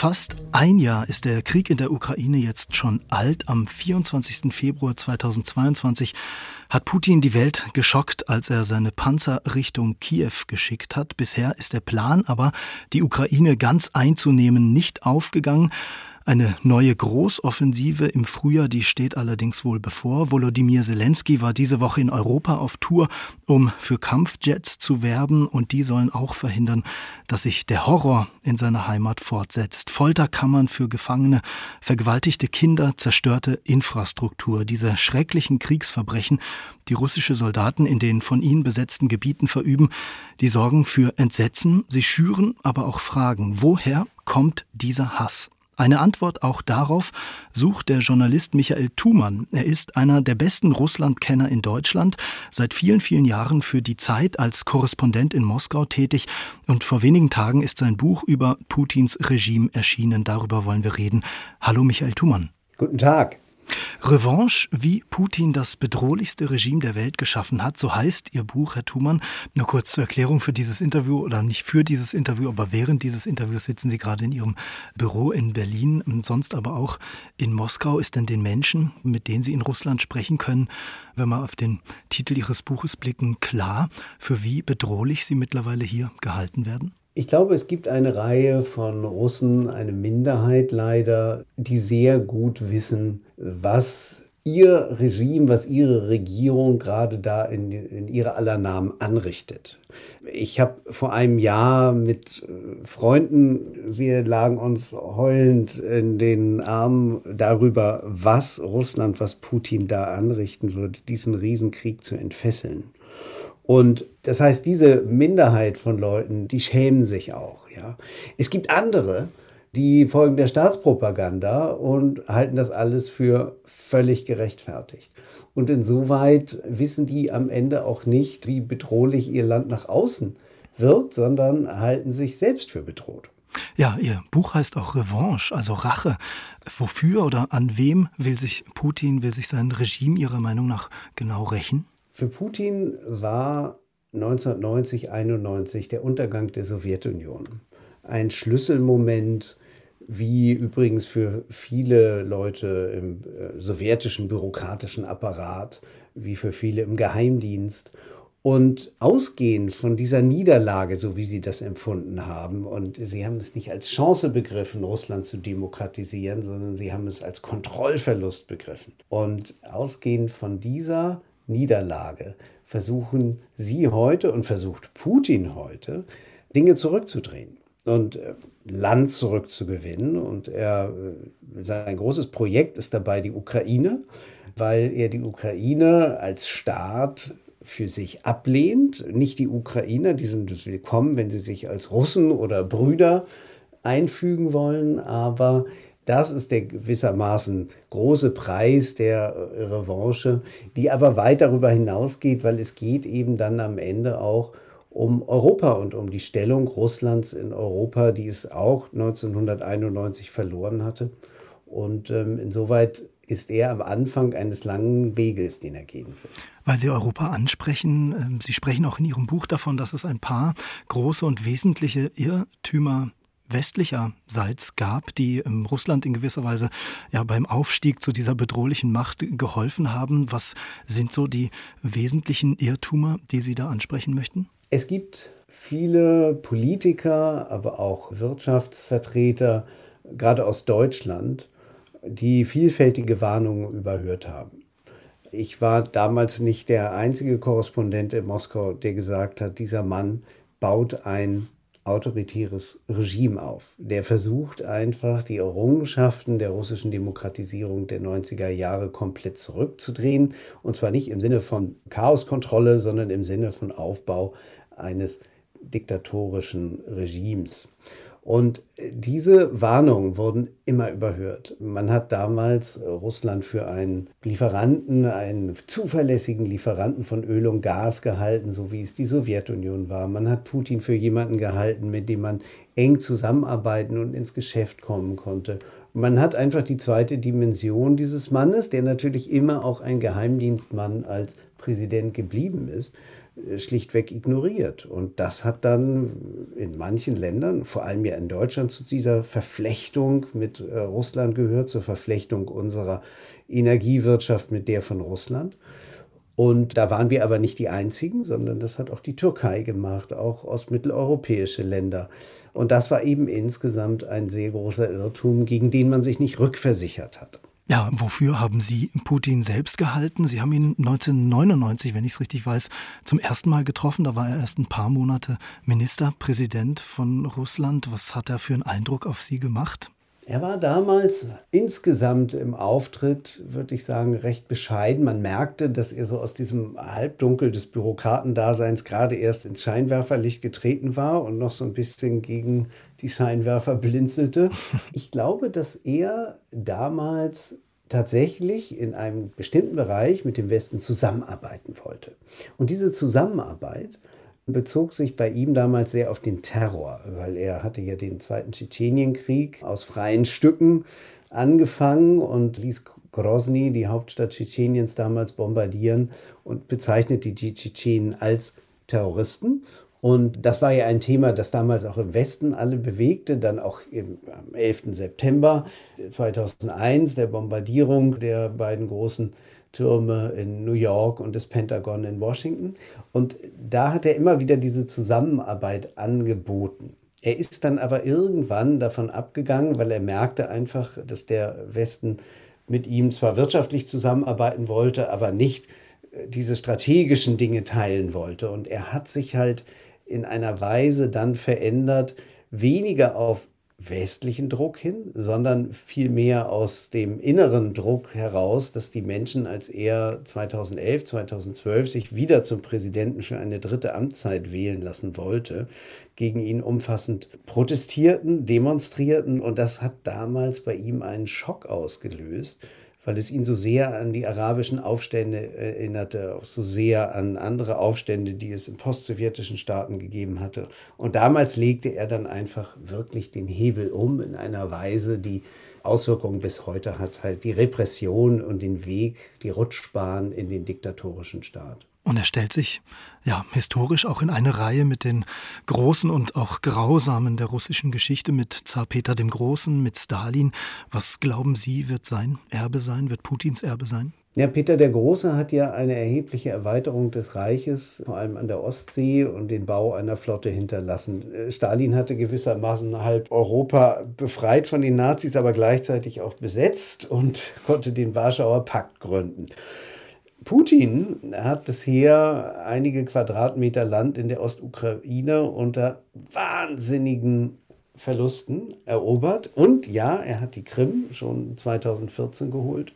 Fast ein Jahr ist der Krieg in der Ukraine jetzt schon alt. Am 24. Februar 2022 hat Putin die Welt geschockt, als er seine Panzer Richtung Kiew geschickt hat. Bisher ist der Plan aber, die Ukraine ganz einzunehmen, nicht aufgegangen. Eine neue Großoffensive im Frühjahr, die steht allerdings wohl bevor. Volodymyr Zelensky war diese Woche in Europa auf Tour, um für Kampfjets zu werben und die sollen auch verhindern, dass sich der Horror in seiner Heimat fortsetzt. Folterkammern für Gefangene, vergewaltigte Kinder, zerstörte Infrastruktur. Diese schrecklichen Kriegsverbrechen, die russische Soldaten in den von ihnen besetzten Gebieten verüben, die sorgen für Entsetzen, sie schüren aber auch Fragen. Woher kommt dieser Hass? Eine Antwort auch darauf sucht der Journalist Michael Thumann. Er ist einer der besten Russlandkenner in Deutschland, seit vielen, vielen Jahren für die Zeit als Korrespondent in Moskau tätig und vor wenigen Tagen ist sein Buch über Putins Regime erschienen. Darüber wollen wir reden. Hallo Michael Thumann. Guten Tag. Revanche, wie Putin das bedrohlichste Regime der Welt geschaffen hat, so heißt Ihr Buch, Herr Thumann. Nur kurz zur Erklärung für dieses Interview oder nicht für dieses Interview, aber während dieses Interviews sitzen Sie gerade in Ihrem Büro in Berlin, sonst aber auch in Moskau. Ist denn den Menschen, mit denen Sie in Russland sprechen können, wenn wir auf den Titel Ihres Buches blicken, klar, für wie bedrohlich Sie mittlerweile hier gehalten werden? Ich glaube, es gibt eine Reihe von Russen, eine Minderheit leider, die sehr gut wissen, was ihr Regime, was ihre Regierung gerade da in, in ihrer aller Namen anrichtet. Ich habe vor einem Jahr mit äh, Freunden, wir lagen uns heulend in den Armen darüber, was Russland, was Putin da anrichten würde, diesen Riesenkrieg zu entfesseln. Und das heißt, diese Minderheit von Leuten, die schämen sich auch. Ja. Es gibt andere, die folgen der Staatspropaganda und halten das alles für völlig gerechtfertigt. Und insoweit wissen die am Ende auch nicht, wie bedrohlich ihr Land nach außen wird, sondern halten sich selbst für bedroht. Ja, Ihr Buch heißt auch Revanche, also Rache. Wofür oder an wem will sich Putin, will sich sein Regime Ihrer Meinung nach genau rächen? Für Putin war 1990, 91 der Untergang der Sowjetunion ein Schlüsselmoment, wie übrigens für viele Leute im äh, sowjetischen bürokratischen Apparat, wie für viele im Geheimdienst. Und ausgehend von dieser Niederlage, so wie sie das empfunden haben, und sie haben es nicht als Chance begriffen, Russland zu demokratisieren, sondern sie haben es als Kontrollverlust begriffen. Und ausgehend von dieser Niederlage versuchen sie heute und versucht Putin heute, Dinge zurückzudrehen und äh, Land zurückzugewinnen. Und er, äh, sein großes Projekt ist dabei die Ukraine, weil er die Ukraine als Staat für sich ablehnt. Nicht die Ukrainer, die sind willkommen, wenn sie sich als Russen oder Brüder einfügen wollen, aber das ist der gewissermaßen große Preis der Revanche, die aber weit darüber hinausgeht, weil es geht eben dann am Ende auch um um Europa und um die Stellung Russlands in Europa, die es auch 1991 verloren hatte. Und ähm, insoweit ist er am Anfang eines langen Weges, den er gehen wird. Weil Sie Europa ansprechen, ähm, Sie sprechen auch in Ihrem Buch davon, dass es ein paar große und wesentliche Irrtümer westlicherseits gab, die ähm, Russland in gewisser Weise ja beim Aufstieg zu dieser bedrohlichen Macht geholfen haben. Was sind so die wesentlichen Irrtümer, die Sie da ansprechen möchten? Es gibt viele Politiker, aber auch Wirtschaftsvertreter, gerade aus Deutschland, die vielfältige Warnungen überhört haben. Ich war damals nicht der einzige Korrespondent in Moskau, der gesagt hat, dieser Mann baut ein autoritäres Regime auf. Der versucht einfach, die Errungenschaften der russischen Demokratisierung der 90er Jahre komplett zurückzudrehen. Und zwar nicht im Sinne von Chaoskontrolle, sondern im Sinne von Aufbau eines diktatorischen Regimes. Und diese Warnungen wurden immer überhört. Man hat damals Russland für einen Lieferanten, einen zuverlässigen Lieferanten von Öl und Gas gehalten, so wie es die Sowjetunion war. Man hat Putin für jemanden gehalten, mit dem man eng zusammenarbeiten und ins Geschäft kommen konnte. Man hat einfach die zweite Dimension dieses Mannes, der natürlich immer auch ein Geheimdienstmann als Präsident geblieben ist, schlichtweg ignoriert. Und das hat dann in manchen Ländern, vor allem ja in Deutschland, zu dieser Verflechtung mit äh, Russland gehört, zur Verflechtung unserer Energiewirtschaft mit der von Russland. Und da waren wir aber nicht die Einzigen, sondern das hat auch die Türkei gemacht, auch ostmitteleuropäische Länder. Und das war eben insgesamt ein sehr großer Irrtum, gegen den man sich nicht rückversichert hat. Ja, wofür haben Sie Putin selbst gehalten? Sie haben ihn 1999, wenn ich es richtig weiß, zum ersten Mal getroffen. Da war er erst ein paar Monate Ministerpräsident von Russland. Was hat er für einen Eindruck auf Sie gemacht? Er war damals insgesamt im Auftritt, würde ich sagen, recht bescheiden. Man merkte, dass er so aus diesem Halbdunkel des Bürokratendaseins gerade erst ins Scheinwerferlicht getreten war und noch so ein bisschen gegen die Scheinwerfer blinzelte. [laughs] Ich glaube, dass er damals tatsächlich in einem bestimmten Bereich mit dem Westen zusammenarbeiten wollte. Und diese Zusammenarbeit bezog sich bei ihm damals sehr auf den Terror, weil er hatte ja den zweiten Tschetschenienkrieg aus freien Stücken angefangen und ließ Grozny, die Hauptstadt Tschetscheniens, damals bombardieren und bezeichnete die Tschetschenen als Terroristen. Und das war ja ein Thema, das damals auch im Westen alle bewegte, dann auch im, am 11. September 2001, der Bombardierung der beiden großen Türme in New York und das Pentagon in Washington. Und da hat er immer wieder diese Zusammenarbeit angeboten. Er ist dann aber irgendwann davon abgegangen, weil er merkte einfach, dass der Westen mit ihm zwar wirtschaftlich zusammenarbeiten wollte, aber nicht äh, diese strategischen Dinge teilen wollte. Und er hat sich halt in einer Weise dann verändert, weniger auf westlichen Druck hin, sondern vielmehr aus dem inneren Druck heraus, dass die Menschen, als er 2011, 2012 sich wieder zum Präsidenten für eine dritte Amtszeit wählen lassen wollte, gegen ihn umfassend protestierten, demonstrierten. Und das hat damals bei ihm einen Schock ausgelöst weil es ihn so sehr an die arabischen Aufstände erinnerte, auch so sehr an andere Aufstände, die es in postsowjetischen Staaten gegeben hatte. Und damals legte er dann einfach wirklich den Hebel um in einer Weise, die Auswirkungen bis heute hat, halt die Repression und den Weg, die Rutschbahn in den diktatorischen Staat. Und er stellt sich ja historisch auch in eine Reihe mit den großen und auch grausamen der russischen Geschichte, mit Zar Peter dem Großen, mit Stalin. Was glauben Sie, wird sein Erbe sein, wird Putins Erbe sein? Ja, Peter der Große hat ja eine erhebliche Erweiterung des Reiches, vor allem an der Ostsee und den Bau einer Flotte hinterlassen. Äh, Stalin hatte gewissermaßen halb Europa befreit von den Nazis, aber gleichzeitig auch besetzt und [laughs] konnte den Warschauer Pakt gründen. Putin hat bisher einige Quadratmeter Land in der Ostukraine unter wahnsinnigen Verlusten erobert. Und ja, er hat die Krim schon 2014 geholt.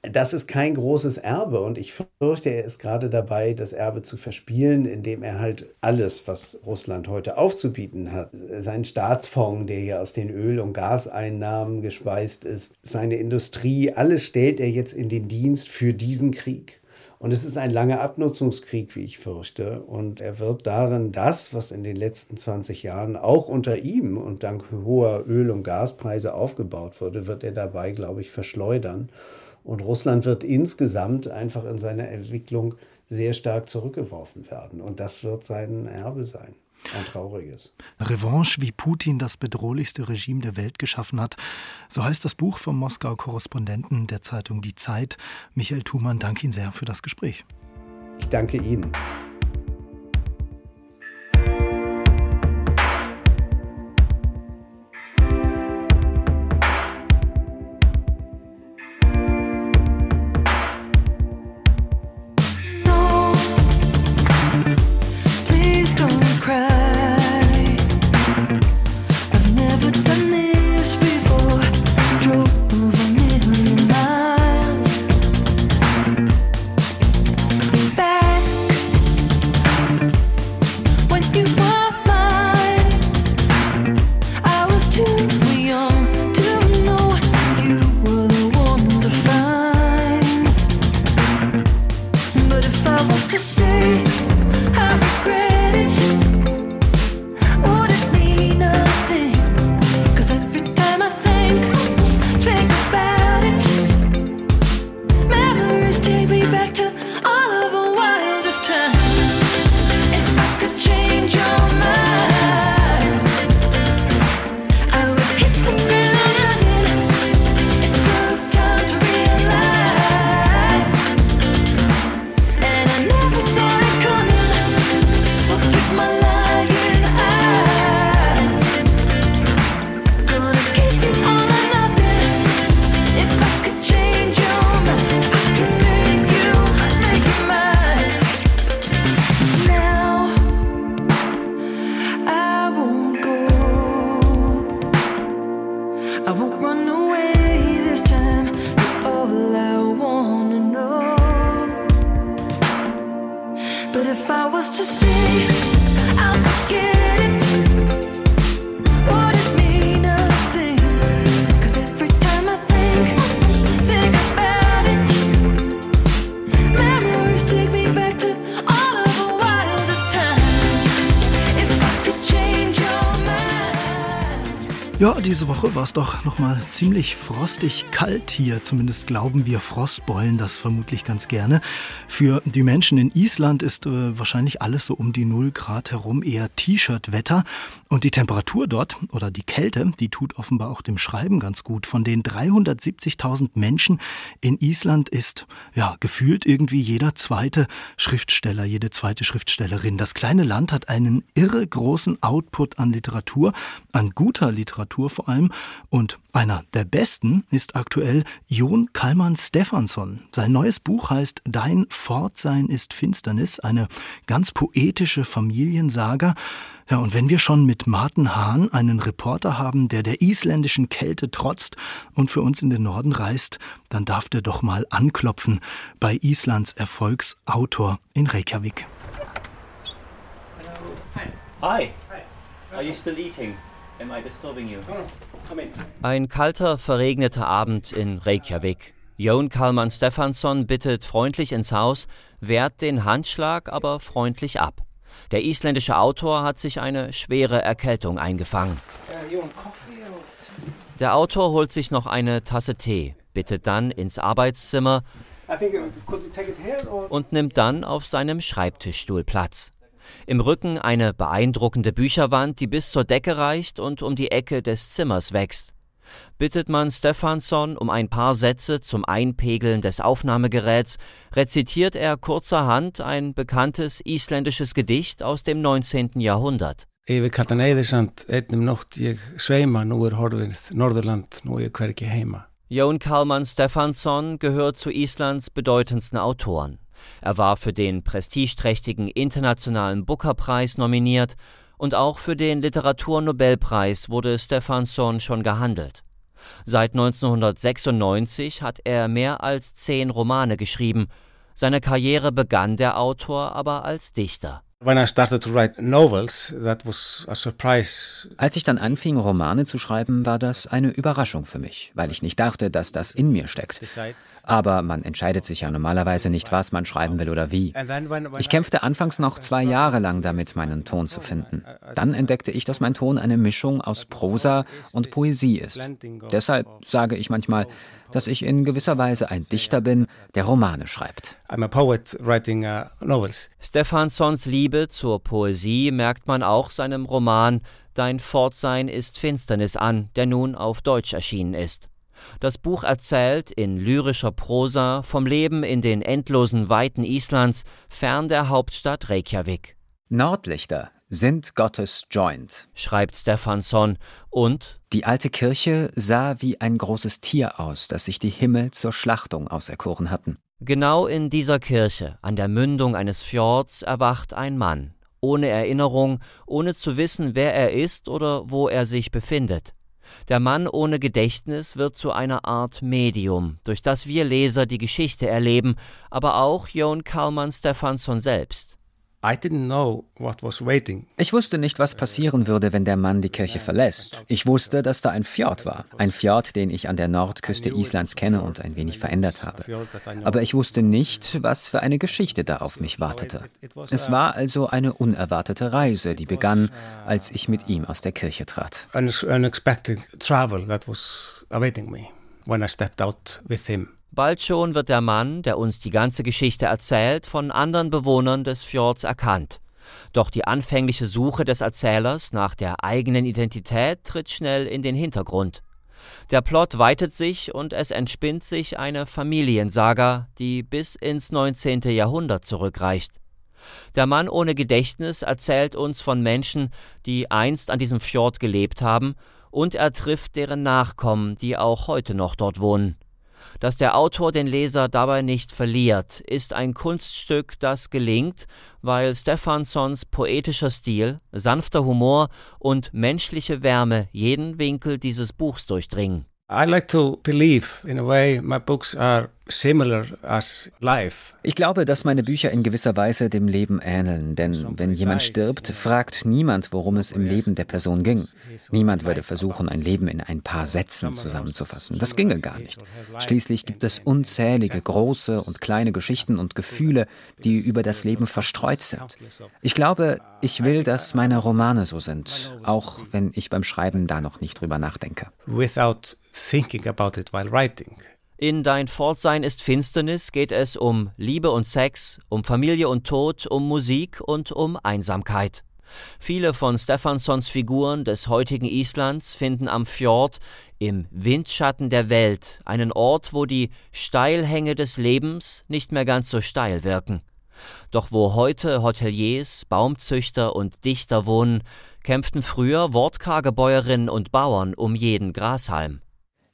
Das ist kein großes Erbe und ich fürchte, er ist gerade dabei, das Erbe zu verspielen, indem er halt alles, was Russland heute aufzubieten hat, seinen Staatsfonds, der ja aus den Öl- und Gaseinnahmen gespeist ist, seine Industrie, alles stellt er jetzt in den Dienst für diesen Krieg. Und es ist ein langer Abnutzungskrieg, wie ich fürchte. Und er wird darin das, was in den letzten 20 Jahren auch unter ihm und dank hoher Öl- und Gaspreise aufgebaut wurde, wird er dabei, glaube ich, verschleudern. Und Russland wird insgesamt einfach in seiner Entwicklung sehr stark zurückgeworfen werden. Und das wird sein Erbe sein. Ein trauriges. Revanche, wie Putin das bedrohlichste Regime der Welt geschaffen hat. So heißt das Buch vom Moskauer Korrespondenten der Zeitung Die Zeit. Michael Thumann, danke Ihnen sehr für das Gespräch. Ich danke Ihnen. War es doch nochmal ziemlich frostig kalt hier. Zumindest glauben wir Frostbeulen das vermutlich ganz gerne. Für die Menschen in Island ist äh, wahrscheinlich alles so um die 0 Grad herum eher T-Shirt-Wetter. Und die Temperatur dort oder die Kälte, die tut offenbar auch dem Schreiben ganz gut. Von den 370.000 Menschen in Island ist ja gefühlt irgendwie jeder zweite Schriftsteller, jede zweite Schriftstellerin. Das kleine Land hat einen irre großen Output an Literatur, an guter Literatur Literatur vor allem. Und einer der besten ist aktuell Jon Kalman Stefansson. Sein neues Buch heißt Dein Fortsein ist Finsternis, eine ganz poetische Familiensaga. Ja, und wenn wir schon mit Martin Hahn einen Reporter haben, der der isländischen Kälte trotzt und für uns in den Norden reist, dann darf der doch mal anklopfen bei Islands Erfolgsautor in Reykjavik. Hi. Are you still eating? Am I disturbing you? Ein kalter, verregneter Abend in Reykjavik. Jon Kalman Stefansson bittet freundlich ins Haus, wehrt den Handschlag aber freundlich ab. Der isländische Autor hat sich eine schwere Erkältung eingefangen. Der Autor holt sich noch eine Tasse Tee, bittet dann ins Arbeitszimmer und nimmt dann auf seinem Schreibtischstuhl Platz. Im Rücken eine beeindruckende Bücherwand, die bis zur Decke reicht und um die Ecke des Zimmers wächst. Bittet man Stefansson um ein paar Sätze zum Einpegeln des Aufnahmegeräts, rezitiert er kurzerhand ein bekanntes isländisches Gedicht aus dem 19. Jahrhundert. Yfir kaldan eðisand einnum nótt ég sveima, nú er horfið Norðurland, nú hvergi heima. Jon Kalman Stefansson gehört zu Islands bedeutendsten Autoren. Er war für den prestigeträchtigen Internationalen Booker-Preis nominiert und auch für den Literaturnobelpreis wurde Stefansson schon gehandelt. Seit 1996 hat er mehr als zehn Romane geschrieben. Seine Karriere begann der Autor aber als Dichter. When I started to write novels, that was a surprise. Als ich dann anfing, Romane zu schreiben, war das eine Überraschung für mich, weil ich nicht dachte, dass das in mir steckt. Aber man entscheidet sich ja normalerweise nicht, was man schreiben will oder wie. Ich kämpfte anfangs noch zwei Jahre lang damit, meinen Ton zu finden. Dann entdeckte ich, dass mein Ton eine Mischung aus Prosa und Poesie ist. Deshalb sage ich manchmal, dass ich in gewisser Weise ein Dichter bin, der Romane schreibt. I'm a poet writing uh, novels. Stefanssons Liebe zur Poesie merkt man auch seinem Roman Dein Fortsein ist Finsternis an, der nun auf Deutsch erschienen ist. Das Buch erzählt in lyrischer Prosa vom Leben in den endlosen Weiten Islands fern der Hauptstadt Reykjavik. Nordlichter sind Gottes Joint, schreibt Stefansson, und die alte Kirche sah wie ein großes Tier aus, das sich die Himmel zur Schlachtung auserkoren hatten. Genau in dieser Kirche, an der Mündung eines Fjords, erwacht ein Mann, ohne Erinnerung, ohne zu wissen, wer er ist oder wo er sich befindet. Der Mann ohne Gedächtnis wird zu einer Art Medium, durch das wir Leser die Geschichte erleben, aber auch Jon Kalman Stefansson selbst. Ich wusste nicht, was passieren würde, wenn der Mann die Kirche verlässt. Ich wusste, dass da ein Fjord war. Ein Fjord, den ich an der Nordküste Islands kenne und ein wenig verändert habe. Aber ich wusste nicht, was für eine Geschichte da auf mich wartete. Es war also eine unerwartete Reise, die begann, als ich mit ihm aus der Kirche trat. Unexpected travel that was awaiting me when I stepped out with him. Bald schon wird der Mann, der uns die ganze Geschichte erzählt, von anderen Bewohnern des Fjords erkannt. Doch die anfängliche Suche des Erzählers nach der eigenen Identität tritt schnell in den Hintergrund. Der Plot weitet sich und es entspinnt sich eine Familiensaga, die bis ins 19. Jahrhundert zurückreicht. Der Mann ohne Gedächtnis erzählt uns von Menschen, die einst an diesem Fjord gelebt haben, und er trifft deren Nachkommen, die auch heute noch dort wohnen. Dass der Autor den Leser dabei nicht verliert, ist ein Kunststück, das gelingt, weil Stefanssons poetischer Stil, sanfter Humor und menschliche Wärme jeden Winkel dieses Buchs durchdringen. I like to believe, in a way, my books are similar as life. Ich glaube, dass meine Bücher in gewisser Weise dem Leben ähneln, denn wenn jemand stirbt, fragt niemand, worum es im Leben der Person ging. Niemand würde versuchen, ein Leben in ein paar Sätzen zusammenzufassen. Das ginge gar nicht. Schließlich gibt es unzählige große und kleine Geschichten und Gefühle, die über das Leben verstreut sind. Ich glaube, ich will, dass meine Romane so sind, auch wenn ich beim Schreiben da noch nicht drüber nachdenke. Without thinking about it while writing. In Dein Fortsein ist Finsternis geht es um Liebe und Sex, um Familie und Tod, um Musik und um Einsamkeit. Viele von Stefansons Figuren des heutigen Islands finden am Fjord, im Windschatten der Welt, einen Ort, wo die Steilhänge des Lebens nicht mehr ganz so steil wirken. Doch wo heute Hoteliers, Baumzüchter und Dichter wohnen, kämpften früher wortkarge Bäuerinnen und Bauern um jeden Grashalm.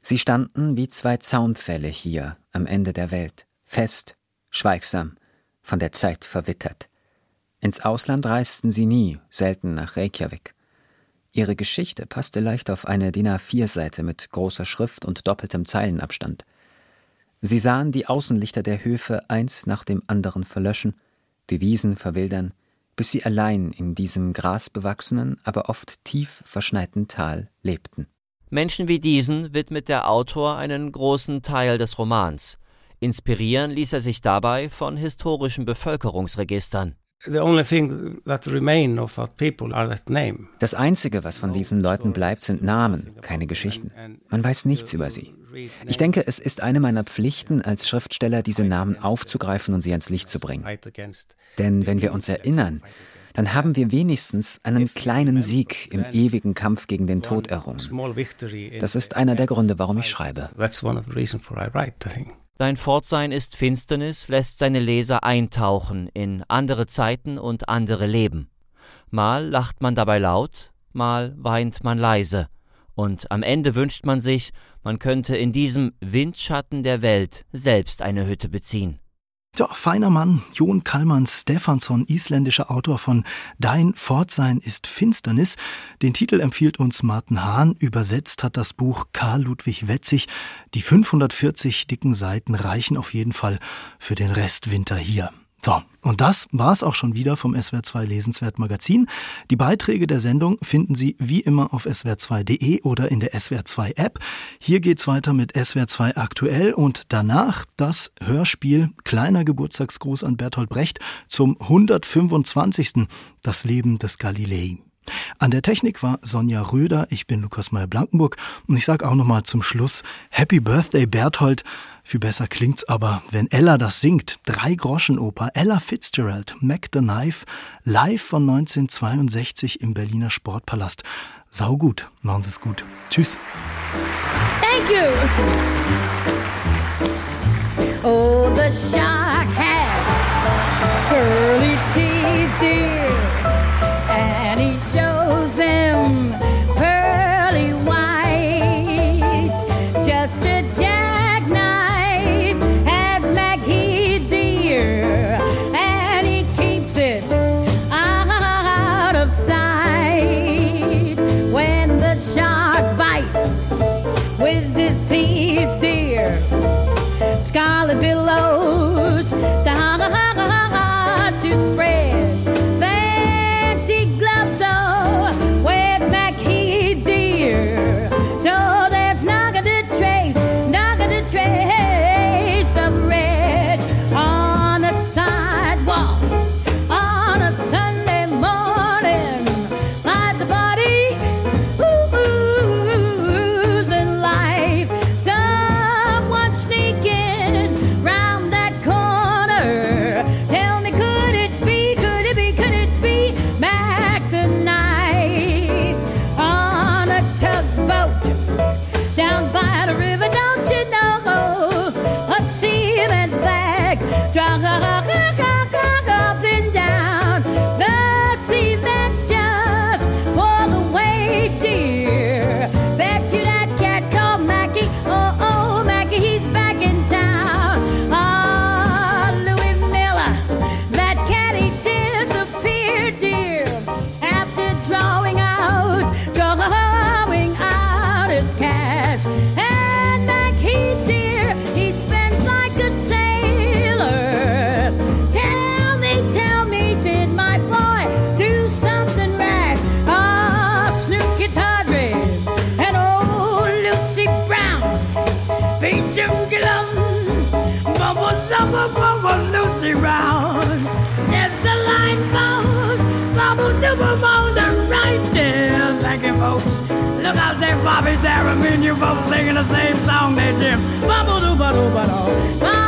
Sie standen wie zwei Zaunpfähle hier am Ende der Welt, fest, schweigsam, von der Zeit verwittert. Ins Ausland reisten sie nie, selten nach Reykjavik. Ihre Geschichte passte leicht auf eine DIN A4-Seite mit großer Schrift und doppeltem Zeilenabstand. Sie sahen die Außenlichter der Höfe eins nach dem anderen verlöschen, die Wiesen verwildern, bis sie allein in diesem grasbewachsenen, aber oft tief verschneiten Tal lebten. Menschen wie diesen widmet der Autor einen großen Teil des Romans. Inspirieren ließ er sich dabei von historischen Bevölkerungsregistern. Das Einzige, was von diesen Leuten bleibt, sind Namen, keine Geschichten. Man weiß nichts über sie. Ich denke, es ist eine meiner Pflichten als Schriftsteller, diese Namen aufzugreifen und sie ans Licht zu bringen. Denn wenn wir uns erinnern, dann haben wir wenigstens einen kleinen Sieg im ewigen Kampf gegen den Tod errungen. Das ist einer der Gründe, warum ich schreibe. Dein Fortsein ist Finsternis, lässt seine Leser eintauchen in andere Zeiten und andere Leben. Mal lacht man dabei laut, mal weint man leise, und am Ende wünscht man sich, man könnte in diesem Windschatten der Welt selbst eine Hütte beziehen. Ja, feiner Mann, Jon Kalman Stefansson, isländischer Autor von Dein Fortsein ist Finsternis. Den Titel empfiehlt uns Martin Hahn. Übersetzt hat das Buch Karl Ludwig Wetzig. Die 540 dicken Seiten reichen auf jeden Fall für den Restwinter hier. So, und das war's auch schon wieder vom SWR2 Lesenswert Magazin. Die Beiträge der Sendung finden Sie wie immer auf swr2.de oder in der SWR2 App. Hier geht's weiter mit SWR2 aktuell und danach das Hörspiel Kleiner Geburtstagsgruß an Bertolt Brecht zum 125. Das Leben des Galilei. An der Technik war Sonja Röder, ich bin Lukas Meyer-Blankenburg und ich sage auch nochmal zum Schluss Happy Birthday Berthold. Viel besser klingt's aber, wenn Ella das singt. Drei Groschenoper, Ella Fitzgerald, Mac the Knife, live von 1962 im Berliner Sportpalast. Sau gut, machen Sie es gut. Tschüss. Thank you. Bobby, Darren, me and you both singing the same song they Jim. Bubble doo ba doo ba doo.